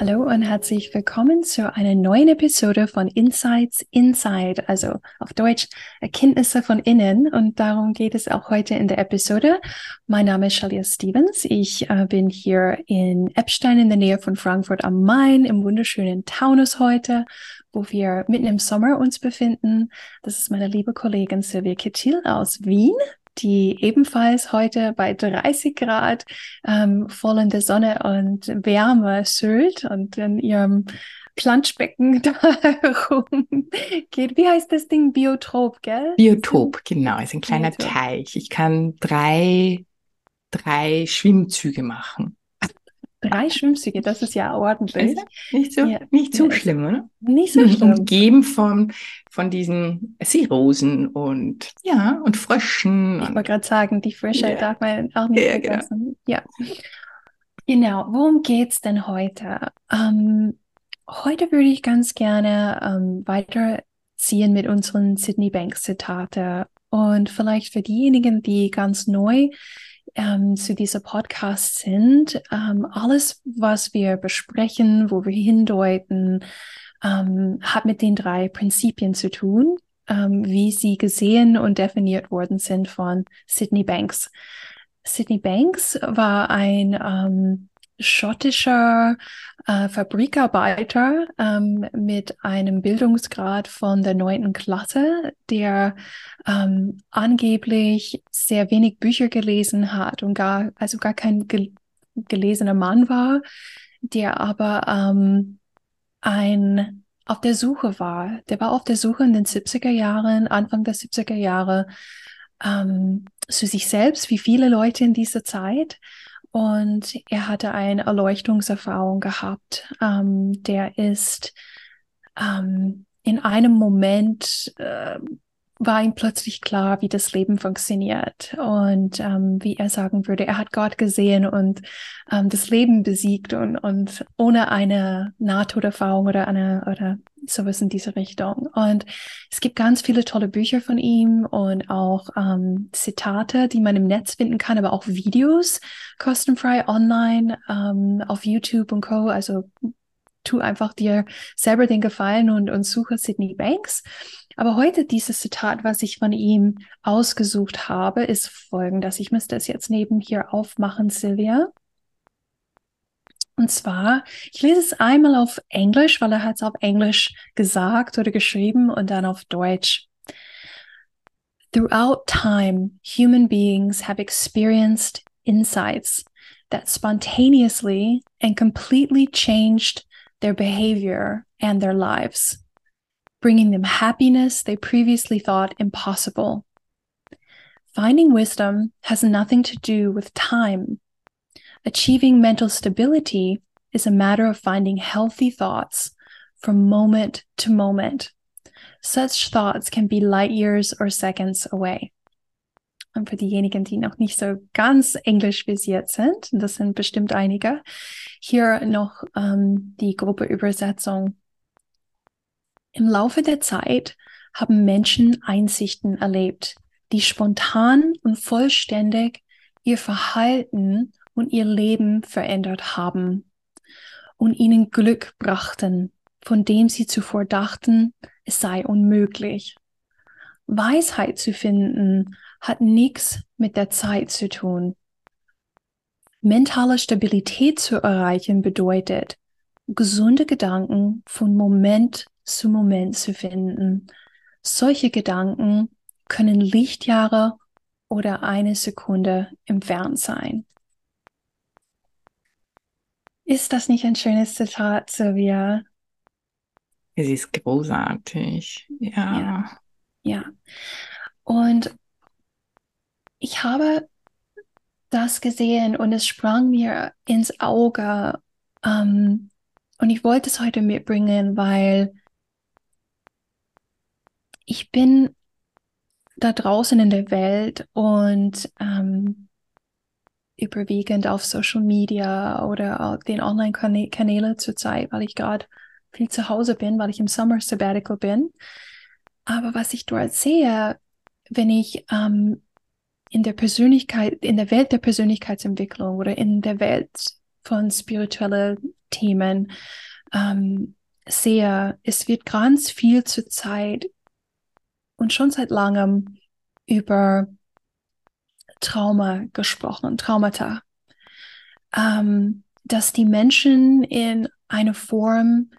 Hallo und herzlich willkommen zu einer neuen Episode von Insights Inside, also auf Deutsch Erkenntnisse von innen. Und darum geht es auch heute in der Episode. Mein Name ist Shalia Stevens. Ich äh, bin hier in Epstein in der Nähe von Frankfurt am Main im wunderschönen Taunus heute, wo wir mitten im Sommer uns befinden. Das ist meine liebe Kollegin Silvia Kittil aus Wien die ebenfalls heute bei 30 Grad ähm, voll in der Sonne und Wärme söhlt und in ihrem Planschbecken da herumgeht. Wie heißt das Ding? Biotop, gell? Biotop, genau. Ist ein kleiner Biotop. Teich. Ich kann drei, drei Schwimmzüge machen. Drei Schwimmzüge, das ist ja ordentlich. Nicht so, ja. nicht so schlimm, oder? Nicht so schlimm. Umgeben von, von diesen Seerosen und, ja, und Fröschen. Ich wollte gerade sagen, die Frösche ja. darf man auch nicht ja, genau. vergessen. Genau. Ja. Genau, worum geht's denn heute? Ähm, heute würde ich ganz gerne ähm, weiterziehen mit unseren Sydney Banks Zitate. Und vielleicht für diejenigen, die ganz neu ähm, zu dieser Podcast sind. Ähm, alles, was wir besprechen, wo wir hindeuten, ähm, hat mit den drei Prinzipien zu tun, ähm, wie sie gesehen und definiert worden sind von Sydney Banks. Sydney Banks war ein ähm, schottischer äh, Fabrikarbeiter ähm, mit einem Bildungsgrad von der neunten Klasse, der ähm, angeblich sehr wenig Bücher gelesen hat und gar, also gar kein gel gelesener Mann war, der aber ähm, ein auf der Suche war. Der war auf der Suche in den 70er Jahren, Anfang der 70er Jahre, ähm, zu sich selbst, wie viele Leute in dieser Zeit und er hatte eine Erleuchtungserfahrung gehabt. Ähm, der ist ähm, in einem Moment äh, war ihm plötzlich klar, wie das Leben funktioniert und ähm, wie er sagen würde, er hat Gott gesehen und ähm, das Leben besiegt und, und ohne eine Nahtoderfahrung oder eine oder sowas in diese Richtung. Und es gibt ganz viele tolle Bücher von ihm und auch ähm, Zitate, die man im Netz finden kann, aber auch Videos kostenfrei online ähm, auf YouTube und Co. Also tu einfach dir selber den Gefallen und, und suche Sydney Banks. Aber heute dieses Zitat, was ich von ihm ausgesucht habe, ist folgendes. Ich müsste es jetzt neben hier aufmachen, Silvia. Und zwar, ich lese es einmal auf Englisch, weil er hat es auf Englisch gesagt oder geschrieben und dann auf Deutsch. Throughout time, human beings have experienced insights that spontaneously and completely changed their behavior and their lives bringing them happiness they previously thought impossible. Finding wisdom has nothing to do with time. Achieving mental stability is a matter of finding healthy thoughts from moment to moment. Such thoughts can be light years or seconds away. Und für diejenigen, die noch nicht so ganz englisch visiert sind, das sind bestimmt einige, hier noch ähm, die grobe Übersetzung Im Laufe der Zeit haben Menschen Einsichten erlebt, die spontan und vollständig ihr Verhalten und ihr Leben verändert haben und ihnen Glück brachten, von dem sie zuvor dachten, es sei unmöglich. Weisheit zu finden hat nichts mit der Zeit zu tun. Mentale Stabilität zu erreichen bedeutet, gesunde Gedanken von Moment zu Moment zu finden. Solche Gedanken können Lichtjahre oder eine Sekunde entfernt sein. Ist das nicht ein schönes Zitat, Sylvia? Es ist großartig, ja. ja. Ja. Und ich habe das gesehen und es sprang mir ins Auge Ähm, und ich wollte es heute mitbringen, weil ich bin da draußen in der Welt und ähm, überwiegend auf Social Media oder den Online-Kanälen zurzeit, weil ich gerade viel zu Hause bin, weil ich im Summer Sabbatical bin. Aber was ich dort sehe, wenn ich ähm, in der Persönlichkeit, in der Welt der Persönlichkeitsentwicklung oder in der Welt von spirituellen Themen ähm, sehe, es wird ganz viel zur Zeit und schon seit langem über Trauma gesprochen, Traumata, ähm, dass die Menschen in einer Form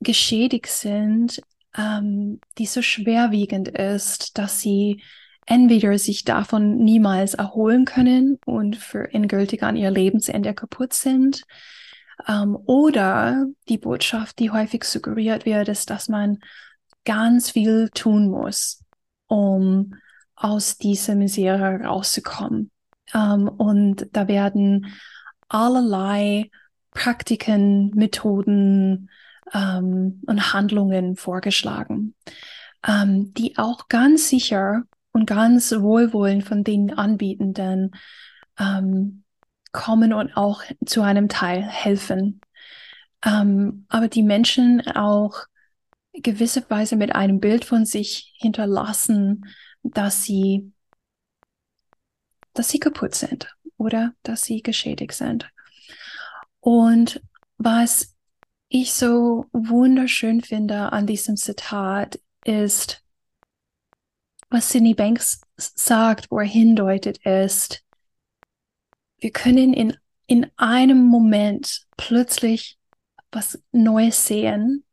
geschädigt sind, ähm, die so schwerwiegend ist, dass sie entweder sich davon niemals erholen können und für endgültig an ihr Lebensende kaputt sind, ähm, oder die Botschaft, die häufig suggeriert wird, ist, dass man ganz viel tun muss, um aus dieser Misere rauszukommen. Ähm, und da werden allerlei Praktiken, Methoden ähm, und Handlungen vorgeschlagen, ähm, die auch ganz sicher und ganz wohlwollend von den Anbietenden kommen und auch zu einem Teil helfen. Aber die Menschen auch gewisse Weise mit einem Bild von sich hinterlassen, dass sie, dass sie kaputt sind oder dass sie geschädigt sind. Und was ich so wunderschön finde an diesem Zitat ist, was Sidney Banks sagt, wo er hindeutet, ist, wir können in, in einem Moment plötzlich was Neues sehen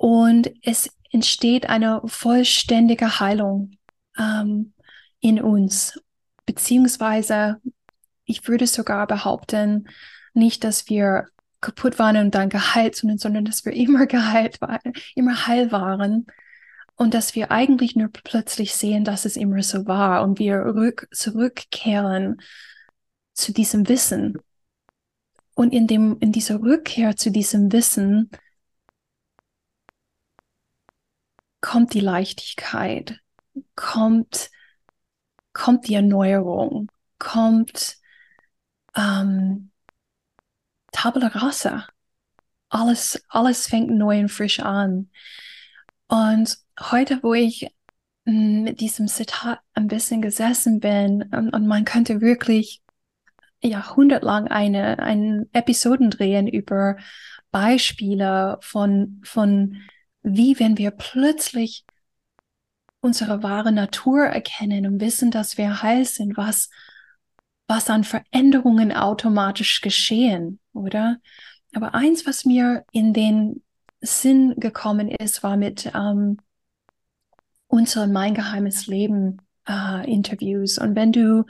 und es entsteht eine vollständige Heilung ähm, in uns. Beziehungsweise, ich würde sogar behaupten, nicht, dass wir kaputt waren und dann geheilt, sondern, sondern dass wir immer geheilt waren, immer heil waren. Und dass wir eigentlich nur plötzlich sehen, dass es immer so war und wir rück, zurückkehren zu diesem Wissen. Und in dem, in dieser Rückkehr zu diesem Wissen kommt die Leichtigkeit, kommt, kommt die Erneuerung, kommt ähm, Tabula rasa. Alles, alles fängt neu und frisch an. Und heute, wo ich mm, mit diesem Zitat ein bisschen gesessen bin und, und man könnte wirklich jahrhundertlang eine, eine Episoden drehen über Beispiele von, von wie wenn wir plötzlich unsere wahre Natur erkennen und wissen, dass wir heil sind, was, was an Veränderungen automatisch geschehen, oder? Aber eins, was mir in den Sinn gekommen ist, war mit ähm, unseren Mein geheimes Leben äh, Interviews. Und wenn du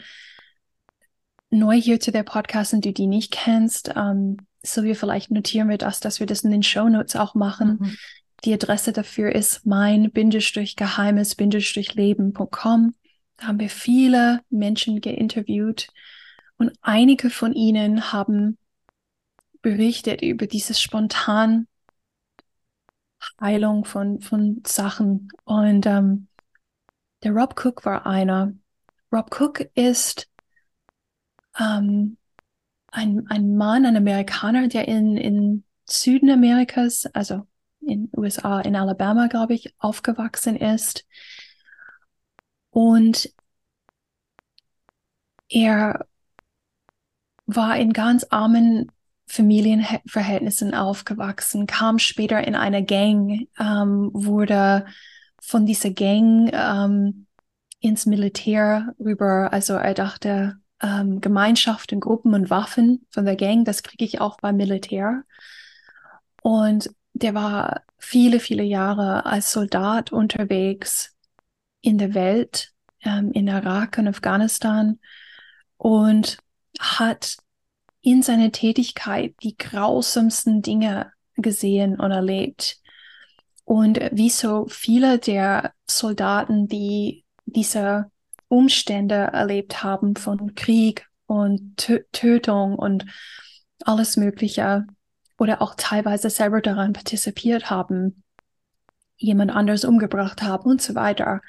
neu hier zu der Podcast und du die nicht kennst, ähm, so wir vielleicht notieren wir das, dass wir das in den Show Notes auch machen. Mhm. Die Adresse dafür ist mein-geheimes-leben.com. Da haben wir viele Menschen geinterviewt und einige von ihnen haben berichtet über dieses spontan Heilung von, von Sachen. Und ähm, der Rob Cook war einer. Rob Cook ist ähm, ein, ein Mann, ein Amerikaner, der in, in Süden Amerikas, also in USA, in Alabama, glaube ich, aufgewachsen ist. Und er war in ganz armen Familienverhältnissen aufgewachsen, kam später in eine Gang, ähm, wurde von dieser Gang ähm, ins Militär rüber. Also er dachte, ähm, Gemeinschaften, Gruppen und Waffen von der Gang, das kriege ich auch beim Militär. Und der war viele, viele Jahre als Soldat unterwegs in der Welt, ähm, in Irak und Afghanistan und hat in seiner Tätigkeit die grausamsten Dinge gesehen und erlebt. Und wie so viele der Soldaten, die diese Umstände erlebt haben von Krieg und Tötung und alles Mögliche oder auch teilweise selber daran partizipiert haben, jemand anders umgebracht haben und so weiter.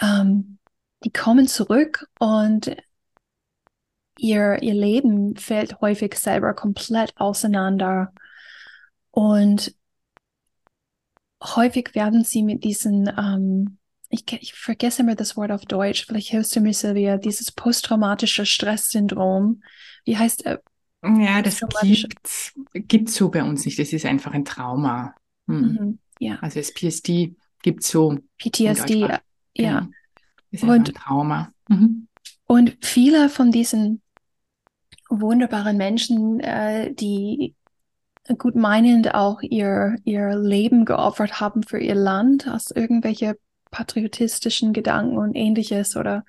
Ähm, die kommen zurück und ihr, ihr Leben fällt häufig selber komplett auseinander. Und häufig werden sie mit diesen, ähm, ich, ich vergesse immer das Wort auf Deutsch, vielleicht hilfst du mir, Silvia, dieses posttraumatische Stresssyndrom. Wie heißt äh, Ja, das gibt gibt's so bei uns nicht. Das ist einfach ein Trauma. Hm. Mhm, ja. Also das PSD gibt so. PTSD, ja. Genau. Ist und, ein Trauma. Mhm. Und viele von diesen wunderbaren Menschen, äh, die gut meinend auch ihr, ihr Leben geopfert haben für ihr Land aus irgendwelche patriotistischen Gedanken und ähnliches oder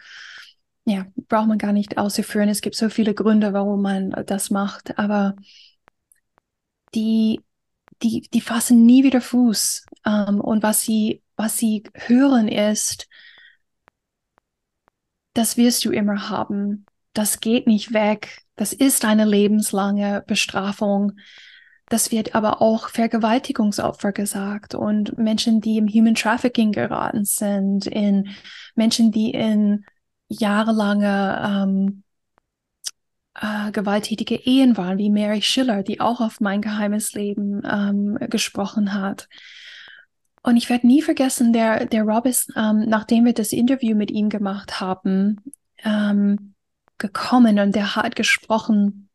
ja, braucht man gar nicht auszuführen. Es gibt so viele Gründe, warum man das macht, aber die, die, die fassen nie wieder Fuß. Ähm, und was sie, was sie hören ist, das wirst du immer haben. Das geht nicht weg. Das ist eine lebenslange Bestrafung. Das wird aber auch Vergewaltigungsopfer gesagt und Menschen, die im Human Trafficking geraten sind, in Menschen, die in jahrelange ähm, äh, gewalttätige Ehen waren, wie Mary Schiller, die auch auf mein geheimes Leben ähm, gesprochen hat. Und ich werde nie vergessen, der, der Rob ist, ähm, nachdem wir das Interview mit ihm gemacht haben, ähm, gekommen und der hat gesprochen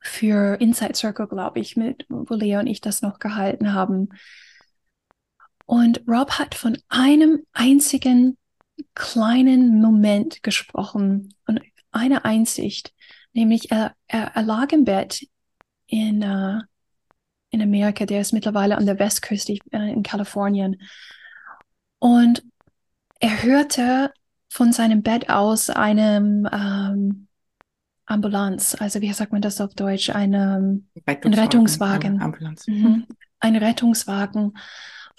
für Inside Circle, glaube ich, mit, wo Lea und ich das noch gehalten haben. Und Rob hat von einem einzigen kleinen Moment gesprochen und eine Einsicht, nämlich er, er, er lag im Bett in, uh, in Amerika, der ist mittlerweile an der Westküste äh, in Kalifornien. Und er hörte von seinem Bett aus einem ähm, Ambulanz, also wie sagt man das auf Deutsch, eine, ein Rettungswagen, Ambulanz. Mhm. ein Rettungswagen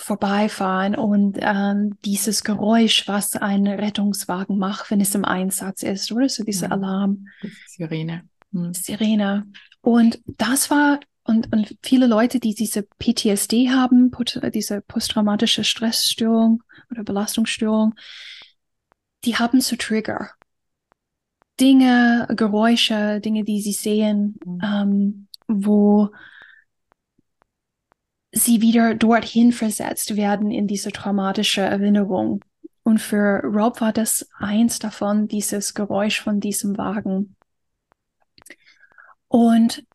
vorbeifahren und ähm, dieses Geräusch, was ein Rettungswagen macht, wenn es im Einsatz ist, oder so dieser ja. Alarm. Sirene. Mhm. Sirene. Und das war und, und viele Leute, die diese PTSD haben, diese posttraumatische Stressstörung oder Belastungsstörung, die haben so Trigger. Dinge, Geräusche, Dinge, die sie sehen, mhm. ähm, wo sie wieder dorthin versetzt werden in diese traumatische Erinnerung. Und für Rob war das eins davon, dieses Geräusch von diesem Wagen. Und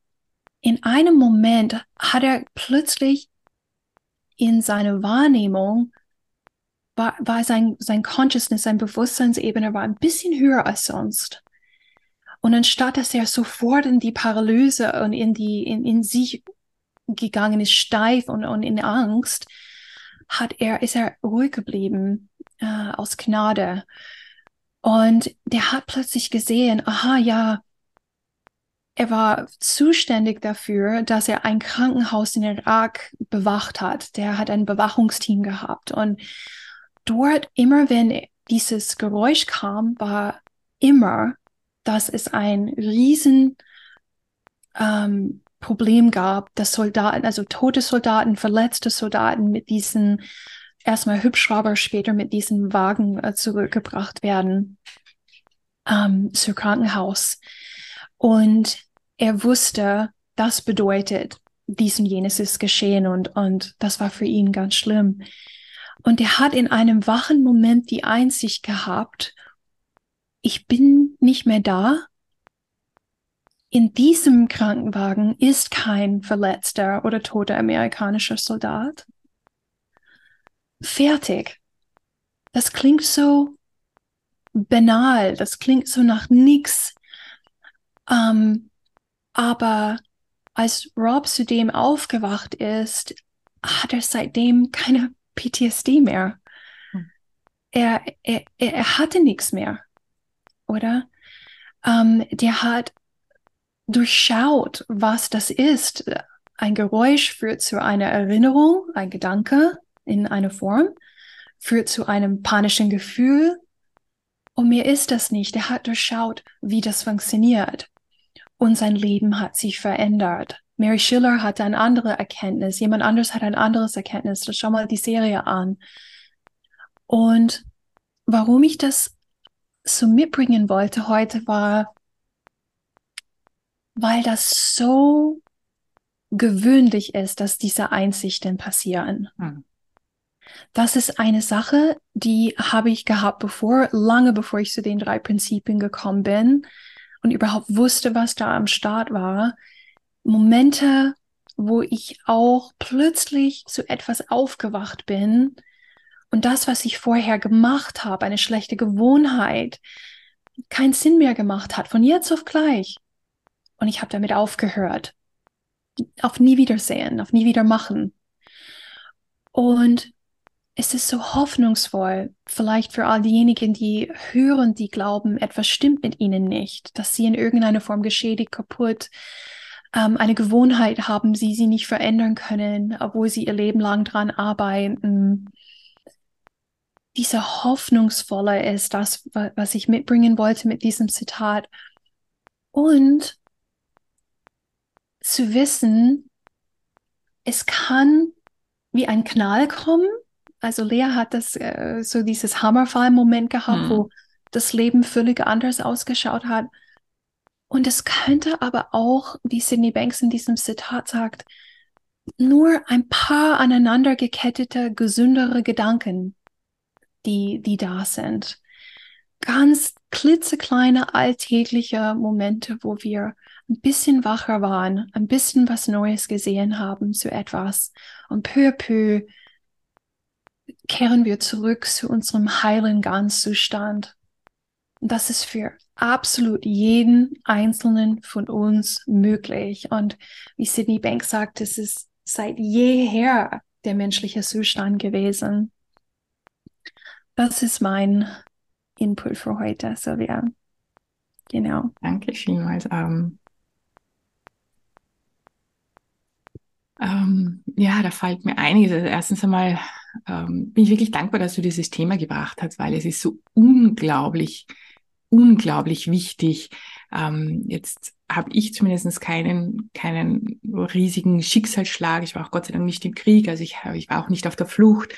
in einem Moment hat er plötzlich in seiner Wahrnehmung war, war sein, sein Consciousness, sein Bewusstseinsebene war ein bisschen höher als sonst. Und anstatt dass er sofort in die Paralyse und in die, in, in sich gegangen ist, steif und, und in Angst, hat er, ist er ruhig geblieben, äh, aus Gnade. Und der hat plötzlich gesehen, aha, ja, er war zuständig dafür, dass er ein Krankenhaus in Irak bewacht hat. Der hat ein Bewachungsteam gehabt. Und dort, immer wenn dieses Geräusch kam, war immer, dass es ein riesen ähm, Problem gab, dass Soldaten, also tote Soldaten, verletzte Soldaten mit diesen erstmal Hubschrauber, später mit diesen Wagen äh, zurückgebracht werden ähm, zur Krankenhaus. Und er wusste, das bedeutet, dies und jenes ist geschehen und, und das war für ihn ganz schlimm. Und er hat in einem wachen Moment die Einsicht gehabt, ich bin nicht mehr da. In diesem Krankenwagen ist kein verletzter oder toter amerikanischer Soldat. Fertig. Das klingt so banal, das klingt so nach nichts. Ähm, aber als Rob zudem aufgewacht ist, hat er seitdem keine PTSD mehr. Hm. Er, er, er hatte nichts mehr, oder? Ähm, der hat durchschaut, was das ist. Ein Geräusch führt zu einer Erinnerung, ein Gedanke in einer Form, führt zu einem panischen Gefühl. Und mir ist das nicht. Er hat durchschaut, wie das funktioniert. und sein Leben hat sich verändert. Mary Schiller hatte eine andere Erkenntnis, jemand anderes hat ein anderes Erkenntnis. Schau mal die Serie an. Und warum ich das so mitbringen wollte heute war, weil das so gewöhnlich ist, dass diese Einsichten passieren. Hm. Das ist eine Sache, die habe ich gehabt bevor, lange bevor ich zu den drei Prinzipien gekommen bin und überhaupt wusste, was da am Start war. Momente, wo ich auch plötzlich zu etwas aufgewacht bin und das, was ich vorher gemacht habe, eine schlechte Gewohnheit, keinen Sinn mehr gemacht hat, von jetzt auf gleich. Und ich habe damit aufgehört. Auf nie wiedersehen, auf nie wieder machen. Und es ist so hoffnungsvoll, vielleicht für all diejenigen, die hören, die glauben, etwas stimmt mit ihnen nicht, dass sie in irgendeiner Form geschädigt, kaputt, ähm, eine Gewohnheit haben, sie sie nicht verändern können, obwohl sie ihr Leben lang dran arbeiten. Diese hoffnungsvolle ist das, was ich mitbringen wollte mit diesem Zitat. Und zu wissen, es kann wie ein Knall kommen also Lea hat das äh, so dieses Hammerfall-Moment gehabt, hm. wo das Leben völlig anders ausgeschaut hat. Und es könnte aber auch, wie Sidney Banks in diesem Zitat sagt, nur ein paar aneinander gekettete, gesündere Gedanken, die, die da sind. Ganz klitzekleine alltägliche Momente, wo wir ein bisschen wacher waren, ein bisschen was Neues gesehen haben zu etwas und peu à peu kehren wir zurück zu unserem heilen Ganzzustand. Und das ist für absolut jeden einzelnen von uns möglich. Und wie Sidney Banks sagt, es ist seit jeher der menschliche Zustand gewesen. Das ist mein Input für heute, Sylvia. Genau. Danke vielmals. Ähm, ähm, ja, da fällt mir einiges. Also erstens einmal ähm, bin ich wirklich dankbar, dass du dieses Thema gebracht hast, weil es ist so unglaublich, unglaublich wichtig. Ähm, jetzt habe ich zumindest keinen, keinen riesigen Schicksalsschlag. Ich war auch Gott sei Dank nicht im Krieg, also ich, ich war auch nicht auf der Flucht.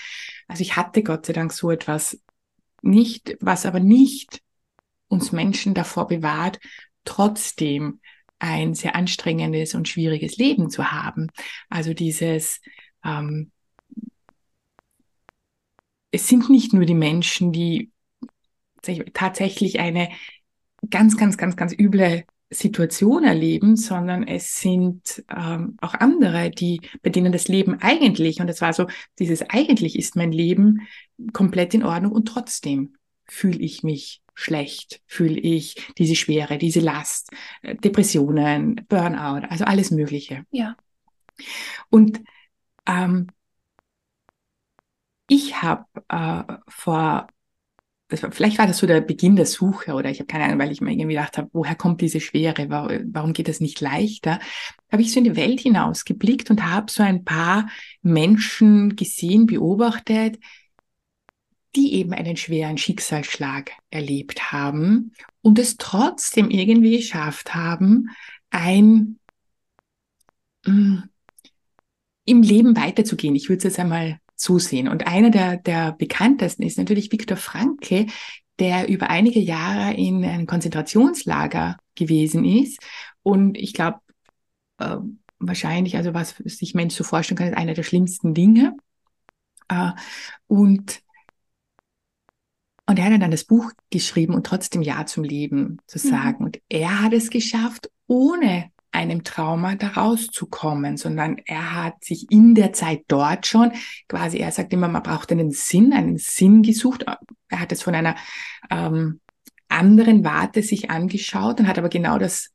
Also ich hatte Gott sei Dank so etwas nicht, was aber nicht uns Menschen davor bewahrt, trotzdem ein sehr anstrengendes und schwieriges Leben zu haben. Also dieses ähm, es sind nicht nur die Menschen, die tatsächlich eine ganz, ganz, ganz, ganz üble Situation erleben, sondern es sind ähm, auch andere, die, bei denen das Leben eigentlich, und das war so, dieses eigentlich ist mein Leben komplett in Ordnung und trotzdem fühle ich mich schlecht, fühle ich diese Schwere, diese Last, äh, Depressionen, Burnout, also alles Mögliche. Ja. Und ähm, ich habe äh, vor, war, vielleicht war das so der Beginn der Suche oder ich habe keine Ahnung, weil ich mir irgendwie gedacht habe, woher kommt diese Schwere, warum geht das nicht leichter? Habe ich so in die Welt hinaus geblickt und habe so ein paar Menschen gesehen, beobachtet, die eben einen schweren Schicksalsschlag erlebt haben und es trotzdem irgendwie geschafft haben, ein mh, mm, im Leben weiterzugehen. Ich würde es jetzt einmal zusehen. Und einer der, der bekanntesten ist natürlich Viktor Frankl, der über einige Jahre in einem Konzentrationslager gewesen ist. Und ich glaube, äh, wahrscheinlich, also was sich Mensch so vorstellen kann, ist einer der schlimmsten Dinge. Äh, und und er hat dann das Buch geschrieben und trotzdem Ja zum Leben zu mhm. sagen. Mhm. Und er hat es geschafft, ohne einem Trauma da rauszukommen, sondern er hat sich in der Zeit dort schon quasi, er sagt immer, man braucht einen Sinn, einen Sinn gesucht. Er hat es von einer ähm, anderen Warte sich angeschaut und hat aber genau das,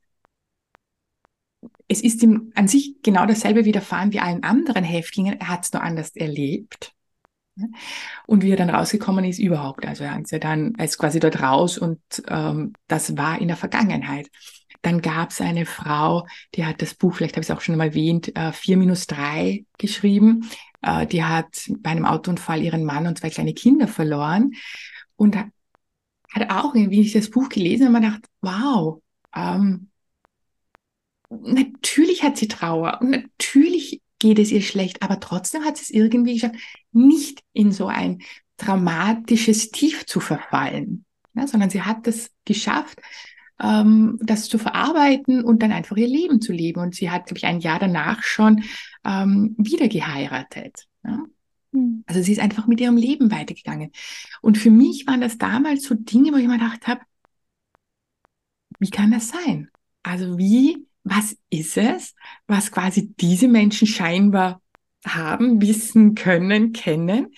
es ist ihm an sich genau dasselbe widerfahren wie allen anderen Häftlingen, er hat es nur anders erlebt. Und wie er dann rausgekommen ist, überhaupt. Also er ist ja dann, er ist quasi dort raus und ähm, das war in der Vergangenheit. Dann gab es eine Frau, die hat das Buch, vielleicht habe ich es auch schon mal erwähnt, äh, 4 minus 3 geschrieben. Äh, die hat bei einem Autounfall ihren Mann und zwei kleine Kinder verloren und hat auch irgendwie ich das Buch gelesen und man dachte, wow, ähm, natürlich hat sie Trauer und natürlich geht es ihr schlecht, aber trotzdem hat sie es irgendwie geschafft, nicht in so ein dramatisches Tief zu verfallen, ja, sondern sie hat es geschafft, ähm, das zu verarbeiten und dann einfach ihr Leben zu leben. Und sie hat, glaube ich, ein Jahr danach schon ähm, wieder geheiratet. Ja. Hm. Also sie ist einfach mit ihrem Leben weitergegangen. Und für mich waren das damals so Dinge, wo ich mir gedacht habe, wie kann das sein? Also wie, was ist es, was quasi diese Menschen scheinbar haben, wissen, können, kennen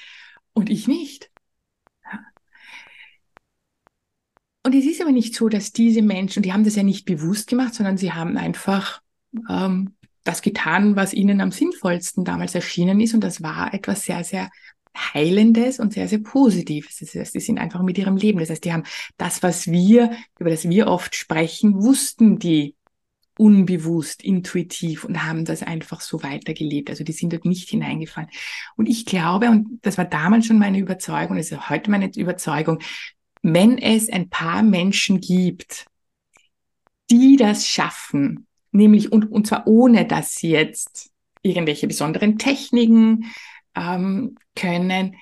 und ich nicht? Und es ist aber nicht so, dass diese Menschen, die haben das ja nicht bewusst gemacht, sondern sie haben einfach ähm, das getan, was ihnen am sinnvollsten damals erschienen ist. Und das war etwas sehr, sehr Heilendes und sehr, sehr Positives. Das heißt, die sind einfach mit ihrem Leben. Das heißt, die haben das, was wir, über das wir oft sprechen, wussten die unbewusst, intuitiv und haben das einfach so weitergelebt. Also die sind dort nicht hineingefallen. Und ich glaube, und das war damals schon meine Überzeugung, das ist heute meine Überzeugung, wenn es ein paar Menschen gibt, die das schaffen, nämlich und, und zwar ohne, dass sie jetzt irgendwelche besonderen Techniken ähm, können,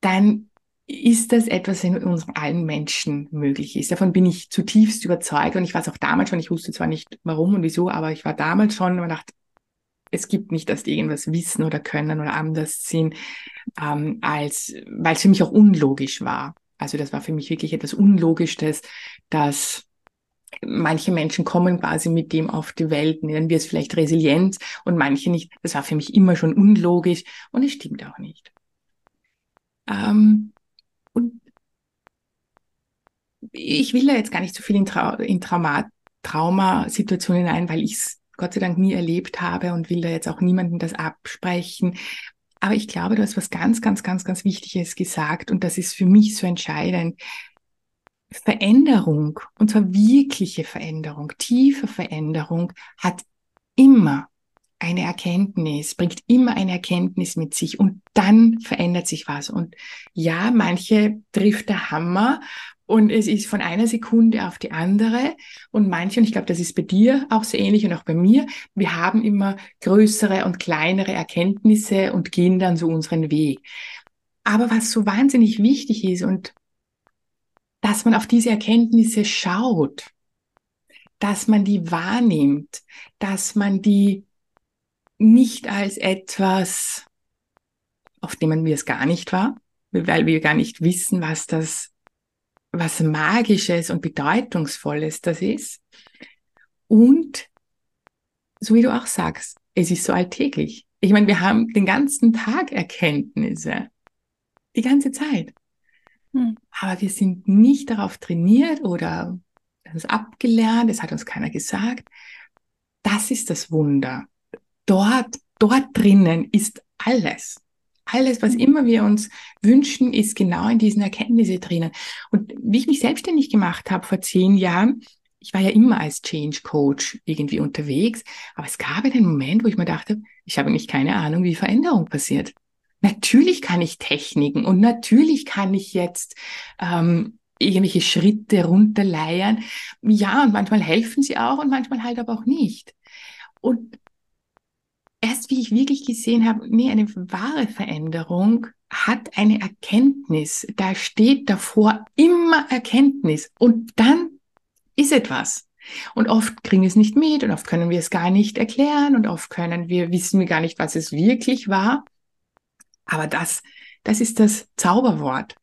dann ist das etwas, was in uns allen Menschen möglich ist. Davon bin ich zutiefst überzeugt und ich war es auch damals schon, ich wusste zwar nicht warum und wieso, aber ich war damals schon und dachte, es gibt nicht, dass die irgendwas wissen oder können oder anders sind, ähm, als weil es für mich auch unlogisch war. Also das war für mich wirklich etwas Unlogisches, dass manche Menschen kommen quasi mit dem auf die Welt, nennen wir es vielleicht Resilienz und manche nicht. Das war für mich immer schon unlogisch und es stimmt auch nicht. Ähm, und ich will da jetzt gar nicht so viel in, Trau in Trauma Traumasituationen ein, weil ich es Gott sei Dank nie erlebt habe und will da jetzt auch niemandem das absprechen. Aber ich glaube, du hast was ganz, ganz, ganz, ganz Wichtiges gesagt und das ist für mich so entscheidend. Veränderung, und zwar wirkliche Veränderung, tiefe Veränderung, hat immer eine Erkenntnis, bringt immer eine Erkenntnis mit sich und dann verändert sich was. Und ja, manche trifft der Hammer und es ist von einer Sekunde auf die andere. Und manche, und ich glaube, das ist bei dir auch so ähnlich und auch bei mir, wir haben immer größere und kleinere Erkenntnisse und gehen dann so unseren Weg. Aber was so wahnsinnig wichtig ist und dass man auf diese Erkenntnisse schaut, dass man die wahrnimmt, dass man die nicht als etwas, auf dem man wir es gar nicht war, weil wir gar nicht wissen, was das, was Magisches und Bedeutungsvolles das ist. Und so wie du auch sagst, es ist so alltäglich. Ich meine, wir haben den ganzen Tag Erkenntnisse. Die ganze Zeit. Hm. Aber wir sind nicht darauf trainiert oder es abgelernt, es hat uns keiner gesagt. Das ist das Wunder. Dort, dort drinnen ist alles. Alles, was hm. immer wir uns wünschen, ist genau in diesen Erkenntnissen drinnen. Und wie ich mich selbstständig gemacht habe vor zehn Jahren, ich war ja immer als Change Coach irgendwie unterwegs, aber es gab einen Moment, wo ich mir dachte, ich habe nicht keine Ahnung, wie Veränderung passiert. Natürlich kann ich Techniken und natürlich kann ich jetzt ähm, irgendwelche Schritte runterleiern. Ja, und manchmal helfen sie auch und manchmal halt aber auch nicht. Und erst wie ich wirklich gesehen habe, nee, eine wahre Veränderung hat eine Erkenntnis. Da steht davor immer Erkenntnis. Und dann ist etwas. Und oft kriegen wir es nicht mit und oft können wir es gar nicht erklären und oft können wir, wissen wir gar nicht, was es wirklich war. Aber das, das ist das Zauberwort.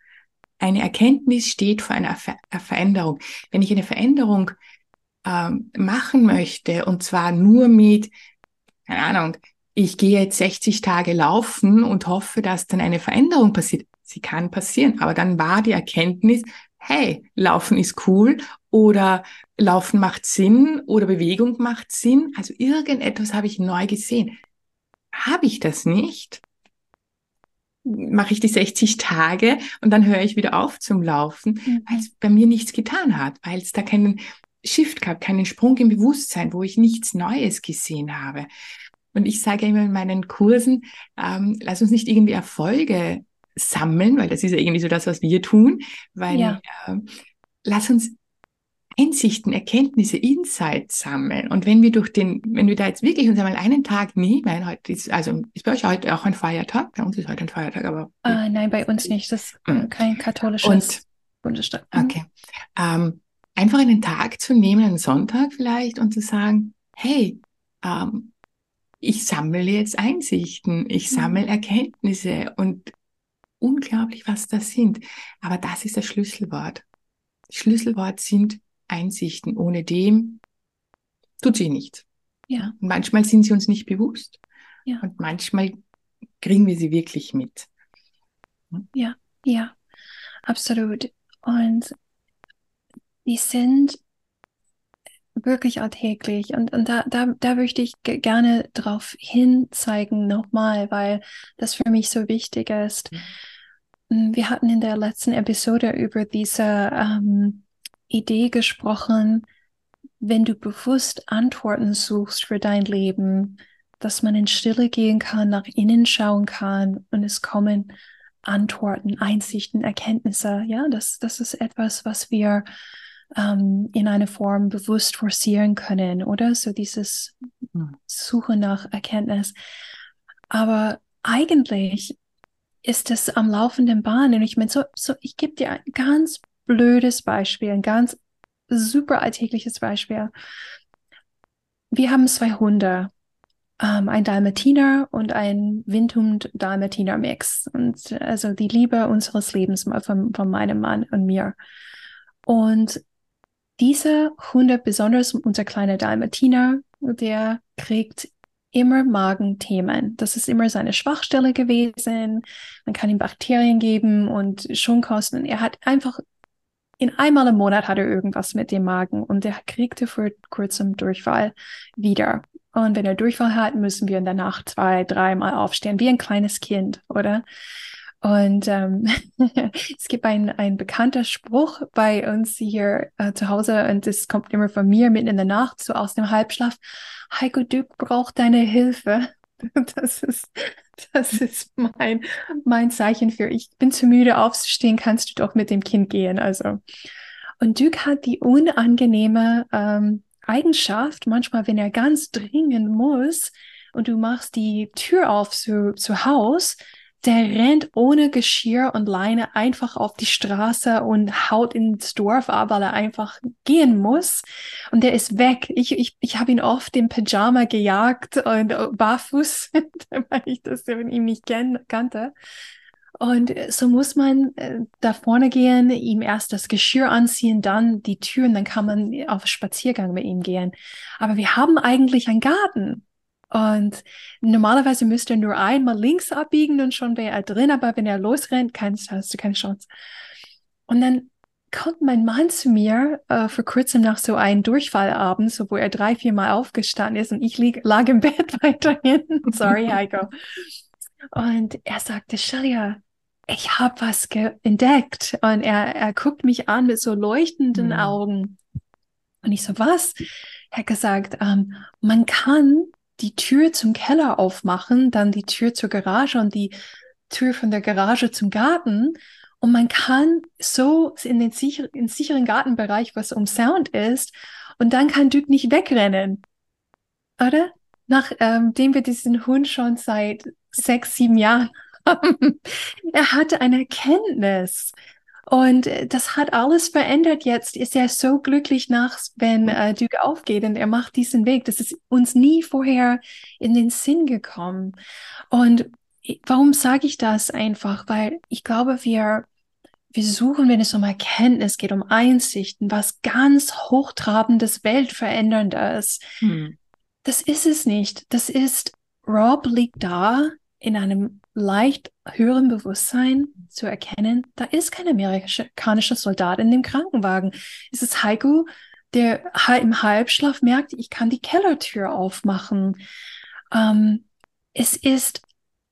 Eine Erkenntnis steht vor einer Ver Veränderung. Wenn ich eine Veränderung ähm, machen möchte, und zwar nur mit, keine Ahnung, ich gehe jetzt 60 Tage laufen und hoffe, dass dann eine Veränderung passiert. Sie kann passieren, aber dann war die Erkenntnis, hey, Laufen ist cool oder Laufen macht Sinn oder Bewegung macht Sinn. Also irgendetwas habe ich neu gesehen. Habe ich das nicht, mache ich die 60 Tage und dann höre ich wieder auf zum Laufen, mhm. weil es bei mir nichts getan hat, weil es da keinen Shift gab, keinen Sprung im Bewusstsein, wo ich nichts Neues gesehen habe. Und ich sage immer in meinen Kursen, ähm, lass uns nicht irgendwie Erfolge sammeln, weil das ist ja irgendwie so das, was wir tun, weil ja. äh, lass uns Einsichten, Erkenntnisse, Insights sammeln. Und wenn wir durch den, wenn wir da jetzt wirklich uns einmal einen Tag nehmen, heute ist, also ist bei euch heute auch ein Feiertag? Bei uns ist heute ein Feiertag, aber. Ah, nein, bei uns nicht. Das ist mhm. kein katholisches und, Bundesstaat. Mhm. Okay. Ähm, einfach einen Tag zu nehmen, einen Sonntag vielleicht, und zu sagen, hey, ähm, ich sammle jetzt Einsichten, ich mhm. sammle Erkenntnisse und unglaublich, was das sind. Aber das ist das Schlüsselwort. Schlüsselwort sind Einsichten. Ohne dem tut sie nichts. Ja. Und manchmal sind sie uns nicht bewusst. Ja. Und manchmal kriegen wir sie wirklich mit. Hm? Ja, ja, absolut. Und die sind wirklich alltäglich. Und, und da, da, da möchte ich gerne drauf hinzeigen nochmal, weil das für mich so wichtig ist. Mhm. Wir hatten in der letzten Episode über diese ähm, Idee gesprochen, wenn du bewusst Antworten suchst für dein Leben, dass man in Stille gehen kann, nach innen schauen kann und es kommen Antworten, Einsichten, Erkenntnisse. Ja, das, das ist etwas, was wir ähm, in einer Form bewusst forcieren können, oder? So dieses hm. Suche nach Erkenntnis. Aber eigentlich ist es am laufenden Bahn. Und ich meine, so, so, ich gebe dir ein ganz blödes Beispiel, ein ganz super alltägliches Beispiel. Wir haben zwei Hunde, ähm, ein Dalmatiner und ein Windhund-Dalmatiner-Mix. Und also die Liebe unseres Lebens von, von meinem Mann und mir. Und diese Hunde, besonders unser kleiner Dalmatiner, der kriegt immer Magenthemen. Das ist immer seine Schwachstelle gewesen. Man kann ihm Bakterien geben und Schonkosten. Er hat einfach in einmal im Monat hat er irgendwas mit dem Magen und er kriegte vor kurzem Durchfall wieder. Und wenn er Durchfall hat, müssen wir in der Nacht zwei, dreimal aufstehen, wie ein kleines Kind, oder? Und ähm, es gibt ein, ein bekannter Spruch bei uns hier äh, zu Hause und das kommt immer von mir mitten in der Nacht, so aus dem Halbschlaf. Heiko Dück braucht deine Hilfe. Das ist, das ist mein, mein Zeichen für, ich bin zu müde aufzustehen, kannst du doch mit dem Kind gehen. Also. Und Duke hat die unangenehme ähm, Eigenschaft, manchmal, wenn er ganz dringend muss und du machst die Tür auf zu, zu Haus, der rennt ohne Geschirr und Leine einfach auf die Straße und haut ins Dorf ab, weil er einfach gehen muss. Und der ist weg. Ich, ich, ich habe ihn oft im Pyjama gejagt und barfuß, weil ich das ihm nicht kannte. Und so muss man äh, da vorne gehen, ihm erst das Geschirr anziehen, dann die Türen, dann kann man auf Spaziergang mit ihm gehen. Aber wir haben eigentlich einen Garten. Und normalerweise müsste er nur einmal links abbiegen und schon wäre er drin, aber wenn er losrennt, kannst, hast du keine Chance. Und dann kommt mein Mann zu mir äh, vor kurzem nach so einem Durchfallabend, so wo er drei, vier Mal aufgestanden ist und ich lieg, lag im Bett weiterhin. Sorry, Heiko. Und er sagte, Shalia, ich habe was entdeckt. Und er, er guckt mich an mit so leuchtenden mhm. Augen. Und ich so, was? Er hat gesagt, ähm, man kann die Tür zum Keller aufmachen, dann die Tür zur Garage und die Tür von der Garage zum Garten. Und man kann so in den sicher, in sicheren Gartenbereich, was um Sound ist, und dann kann Duke nicht wegrennen. Oder? Nachdem ähm, wir diesen Hund schon seit sechs, sieben Jahren haben. er hatte eine Erkenntnis. Und äh, das hat alles verändert. Jetzt ist er so glücklich nachts, wenn äh, Duke aufgeht und er macht diesen Weg. Das ist uns nie vorher in den Sinn gekommen. Und warum sage ich das einfach? Weil ich glaube, wir, wir suchen, wenn es um Erkenntnis geht, um Einsichten, was ganz hochtrabendes, weltveränderndes. Hm. Das ist es nicht. Das ist, Rob liegt da in einem leicht höheren Bewusstsein zu erkennen, da ist kein amerikanischer Soldat in dem Krankenwagen. Es ist Heiko, der im Halbschlaf merkt, ich kann die Kellertür aufmachen. Ähm, es ist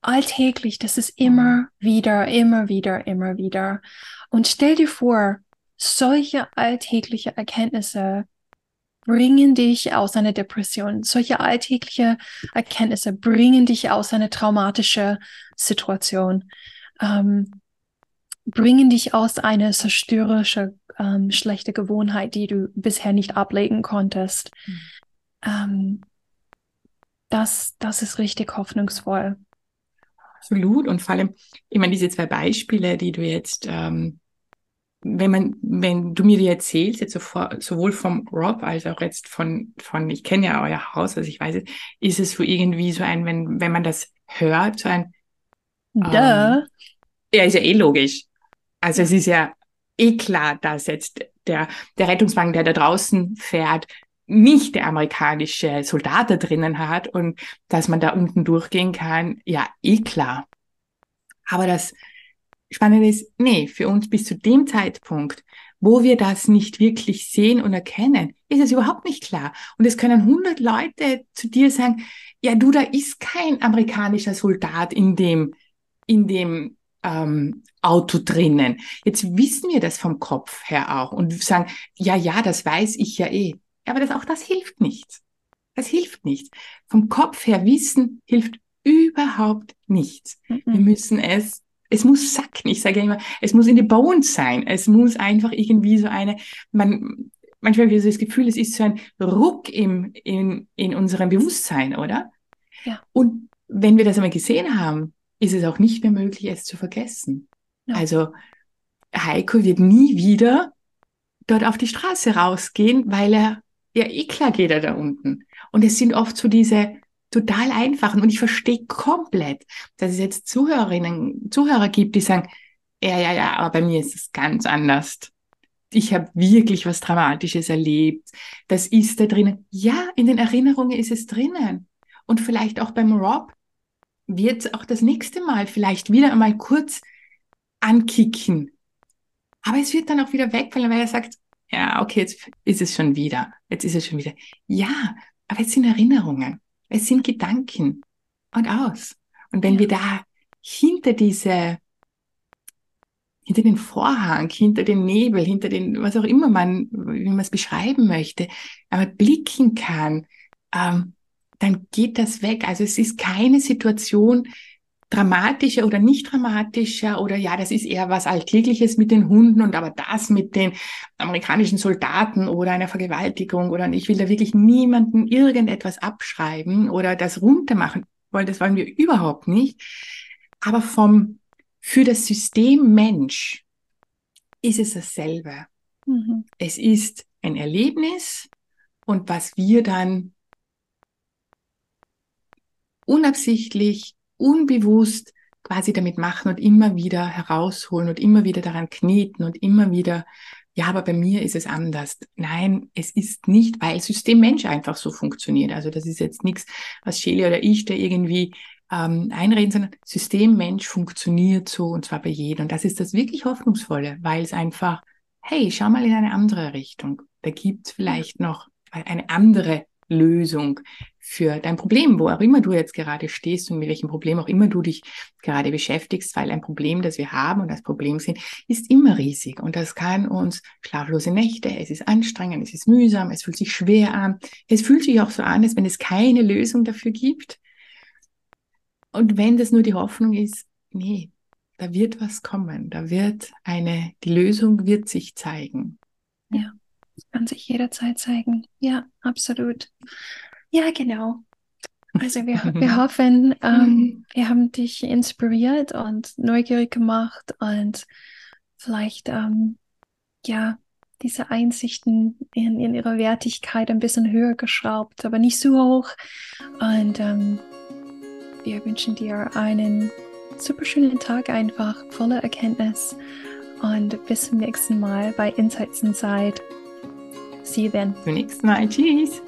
alltäglich, das ist immer wieder, immer wieder, immer wieder. Und stell dir vor, solche alltägliche Erkenntnisse bringen dich aus einer Depression. Solche alltägliche Erkenntnisse bringen dich aus einer traumatischen Situation. Ähm, bringen dich aus einer zerstörerischen, ähm, schlechte Gewohnheit, die du bisher nicht ablegen konntest. Mhm. Ähm, das, das ist richtig hoffnungsvoll. Absolut. Und vor allem, ich meine, diese zwei Beispiele, die du jetzt, ähm, wenn man, wenn du mir die erzählst, jetzt sowohl vom Rob als auch jetzt von, von, ich kenne ja euer Haus, also ich weiß es, ist es so irgendwie so ein, wenn, wenn man das hört, so ein, Duh. Ähm, ja, ist ja eh logisch. Also es ist ja eh klar, dass jetzt der, der Rettungswagen, der da draußen fährt, nicht der amerikanische Soldat da drinnen hat und dass man da unten durchgehen kann, ja, eh klar. Aber das Spannende ist, nee, für uns bis zu dem Zeitpunkt, wo wir das nicht wirklich sehen und erkennen, ist es überhaupt nicht klar. Und es können hundert Leute zu dir sagen, ja, du, da ist kein amerikanischer Soldat in dem, in dem ähm, Auto drinnen. Jetzt wissen wir das vom Kopf her auch und sagen, ja, ja, das weiß ich ja eh. Aber das, auch das hilft nichts. Das hilft nichts. Vom Kopf her wissen hilft überhaupt nichts. Mhm. Wir müssen es, es muss sacken. Ich sage ja immer, es muss in die Bones sein. Es muss einfach irgendwie so eine, man, manchmal habe ich so das Gefühl, es ist so ein Ruck im, in, in unserem Bewusstsein, oder? Ja. Und wenn wir das einmal gesehen haben, ist es auch nicht mehr möglich, es zu vergessen. Ja. Also Heiko wird nie wieder dort auf die Straße rausgehen, weil er ja, eh klar geht er da unten. Und es sind oft so diese total einfachen und ich verstehe komplett, dass es jetzt Zuhörerinnen, Zuhörer gibt, die sagen, ja, ja, ja, aber bei mir ist es ganz anders. Ich habe wirklich was Dramatisches erlebt. Das ist da drinnen. Ja, in den Erinnerungen ist es drinnen. Und vielleicht auch beim Rob wird es auch das nächste Mal vielleicht wieder einmal kurz ankicken. Aber es wird dann auch wieder wegfallen, weil er sagt, ja, okay, jetzt ist es schon wieder. Jetzt ist es schon wieder. Ja, aber es sind Erinnerungen. Es sind Gedanken. Und aus. Und wenn wir da hinter diese, hinter den Vorhang, hinter den Nebel, hinter den, was auch immer man, wie man es beschreiben möchte, aber blicken kann, ähm, dann geht das weg. Also es ist keine Situation, dramatischer oder nicht dramatischer oder ja, das ist eher was Alltägliches mit den Hunden und aber das mit den amerikanischen Soldaten oder einer Vergewaltigung oder ich will da wirklich niemanden irgendetwas abschreiben oder das runtermachen, weil das wollen wir überhaupt nicht. Aber vom, für das System Mensch ist es dasselbe. Mhm. Es ist ein Erlebnis und was wir dann unabsichtlich unbewusst quasi damit machen und immer wieder herausholen und immer wieder daran kneten und immer wieder, ja, aber bei mir ist es anders. Nein, es ist nicht, weil System Mensch einfach so funktioniert. Also das ist jetzt nichts, was Shelley oder ich da irgendwie ähm, einreden, sondern System Mensch funktioniert so und zwar bei jedem. Und das ist das wirklich Hoffnungsvolle, weil es einfach, hey, schau mal in eine andere Richtung. Da gibt es vielleicht noch eine andere Lösung für dein Problem, wo auch immer du jetzt gerade stehst und mit welchem Problem auch immer du dich gerade beschäftigst, weil ein Problem, das wir haben und das Problem sind, ist immer riesig und das kann uns schlaflose Nächte, es ist anstrengend, es ist mühsam, es fühlt sich schwer an, es fühlt sich auch so an, als wenn es keine Lösung dafür gibt. Und wenn das nur die Hoffnung ist, nee, da wird was kommen, da wird eine, die Lösung wird sich zeigen. Ja. Kann sich jederzeit zeigen. Ja, absolut. Ja, genau. Also wir, wir hoffen, ähm, wir haben dich inspiriert und neugierig gemacht und vielleicht ähm, ja diese Einsichten in, in ihrer Wertigkeit ein bisschen höher geschraubt, aber nicht so hoch. Und ähm, wir wünschen dir einen super schönen Tag einfach voller Erkenntnis und bis zum nächsten Mal bei Insights Inside. See you then. Bis zum nächsten Mal. Tschüss.